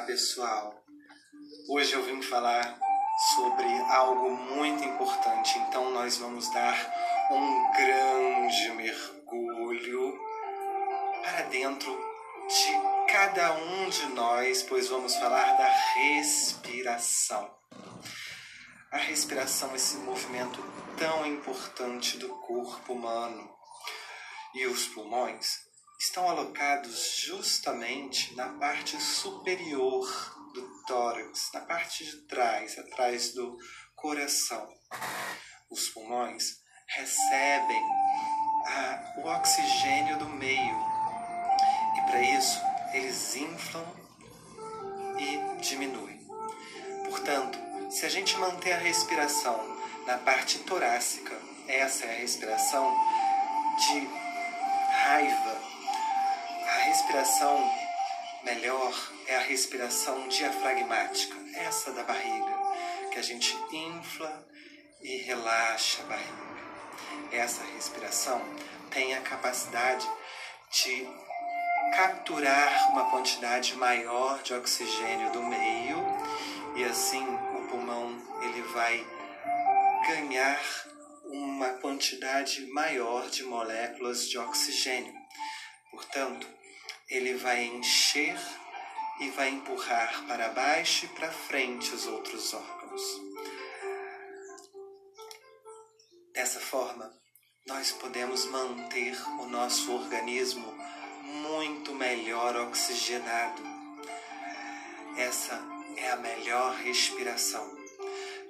pessoal! Hoje eu vim falar sobre algo muito importante, então nós vamos dar um grande mergulho para dentro de cada um de nós, pois vamos falar da respiração. A respiração, esse movimento tão importante do corpo humano. E os pulmões estão alocados justamente na parte superior do tórax, na parte de trás, atrás do coração. Os pulmões recebem a, o oxigênio do meio e para isso eles inflam e diminuem. Portanto, se a gente manter a respiração na parte torácica, essa é a respiração melhor é a respiração diafragmática, essa da barriga, que a gente infla e relaxa a barriga. Essa respiração tem a capacidade de capturar uma quantidade maior de oxigênio do meio e assim o pulmão ele vai ganhar uma quantidade maior de moléculas de oxigênio. Portanto, ele vai encher e vai empurrar para baixo e para frente os outros órgãos. Dessa forma, nós podemos manter o nosso organismo muito melhor oxigenado. Essa é a melhor respiração.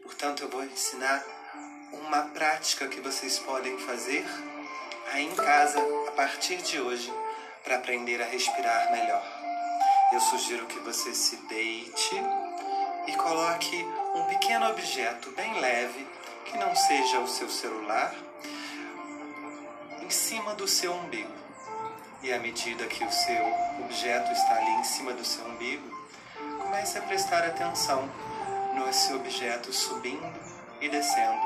Portanto, eu vou ensinar uma prática que vocês podem fazer aí em casa a partir de hoje para aprender a respirar melhor. Eu sugiro que você se deite e coloque um pequeno objeto bem leve, que não seja o seu celular, em cima do seu umbigo. E à medida que o seu objeto está ali em cima do seu umbigo, comece a prestar atenção seu objeto subindo e descendo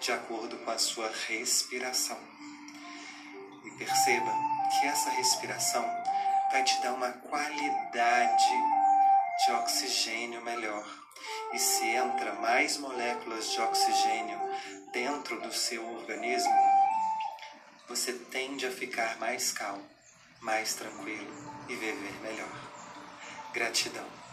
de acordo com a sua respiração. E perceba que essa respiração vai te dar uma qualidade de oxigênio melhor. E se entra mais moléculas de oxigênio dentro do seu organismo, você tende a ficar mais calmo, mais tranquilo e viver melhor. Gratidão.